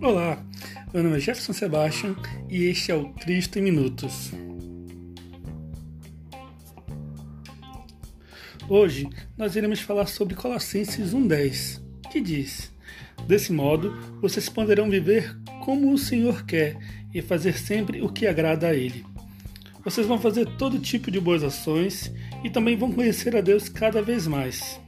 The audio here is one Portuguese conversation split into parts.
Olá, meu nome é Jefferson Sebastian e este é o Cristo em Minutos. Hoje nós iremos falar sobre Colossenses 1,10, que diz: Desse modo, vocês poderão viver como o Senhor quer e fazer sempre o que agrada a Ele. Vocês vão fazer todo tipo de boas ações e também vão conhecer a Deus cada vez mais.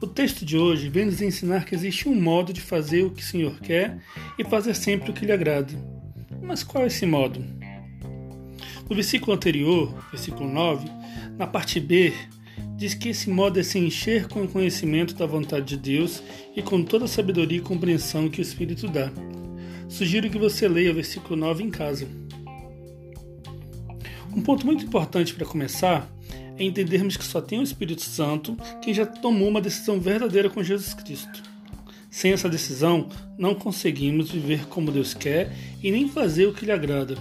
O texto de hoje vem nos ensinar que existe um modo de fazer o que o Senhor quer e fazer sempre o que lhe agrada. Mas qual é esse modo? No versículo anterior, versículo 9, na parte B, diz que esse modo é se encher com o conhecimento da vontade de Deus e com toda a sabedoria e compreensão que o Espírito dá. Sugiro que você leia o versículo 9 em casa. Um ponto muito importante para começar é entendermos que só tem o Espírito Santo quem já tomou uma decisão verdadeira com Jesus Cristo. Sem essa decisão, não conseguimos viver como Deus quer e nem fazer o que lhe agrada.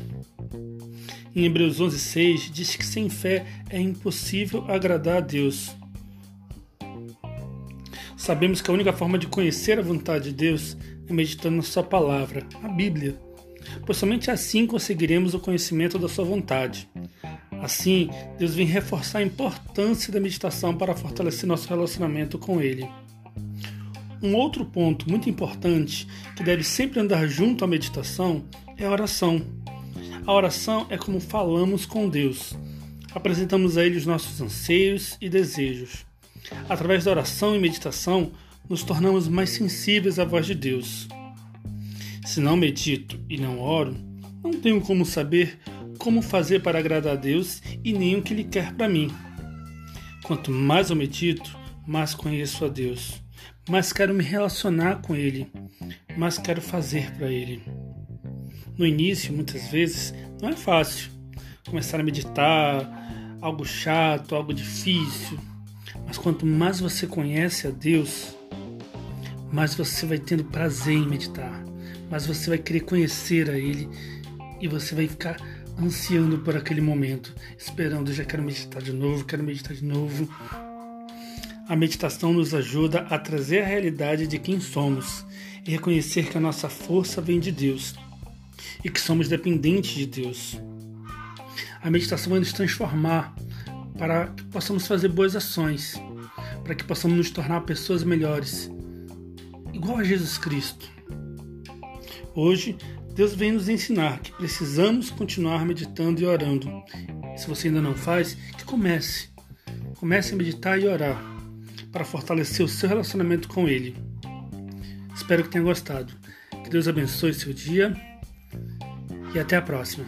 Em Hebreus 11:6 diz que sem fé é impossível agradar a Deus. Sabemos que a única forma de conhecer a vontade de Deus é meditando na sua palavra, a Bíblia, pois somente assim conseguiremos o conhecimento da sua vontade. Assim, Deus vem reforçar a importância da meditação para fortalecer nosso relacionamento com Ele. Um outro ponto muito importante que deve sempre andar junto à meditação é a oração. A oração é como falamos com Deus. Apresentamos a Ele os nossos anseios e desejos. Através da oração e meditação, nos tornamos mais sensíveis à voz de Deus. Se não medito e não oro, não tenho como saber como fazer para agradar a Deus e nem o que Ele quer para mim. Quanto mais eu medito, mais conheço a Deus, mais quero me relacionar com Ele, mais quero fazer para Ele. No início, muitas vezes, não é fácil. Começar a meditar, algo chato, algo difícil, mas quanto mais você conhece a Deus, mais você vai tendo prazer em meditar, mais você vai querer conhecer a Ele e você vai ficar ansiando por aquele momento, esperando, já quero meditar de novo, quero meditar de novo. A meditação nos ajuda a trazer a realidade de quem somos e reconhecer que a nossa força vem de Deus e que somos dependentes de Deus. A meditação vai nos transformar para que possamos fazer boas ações, para que possamos nos tornar pessoas melhores, igual a Jesus Cristo. Hoje Deus vem nos ensinar que precisamos continuar meditando e orando. Se você ainda não faz, que comece. Comece a meditar e orar para fortalecer o seu relacionamento com Ele. Espero que tenha gostado. Que Deus abençoe seu dia e até a próxima.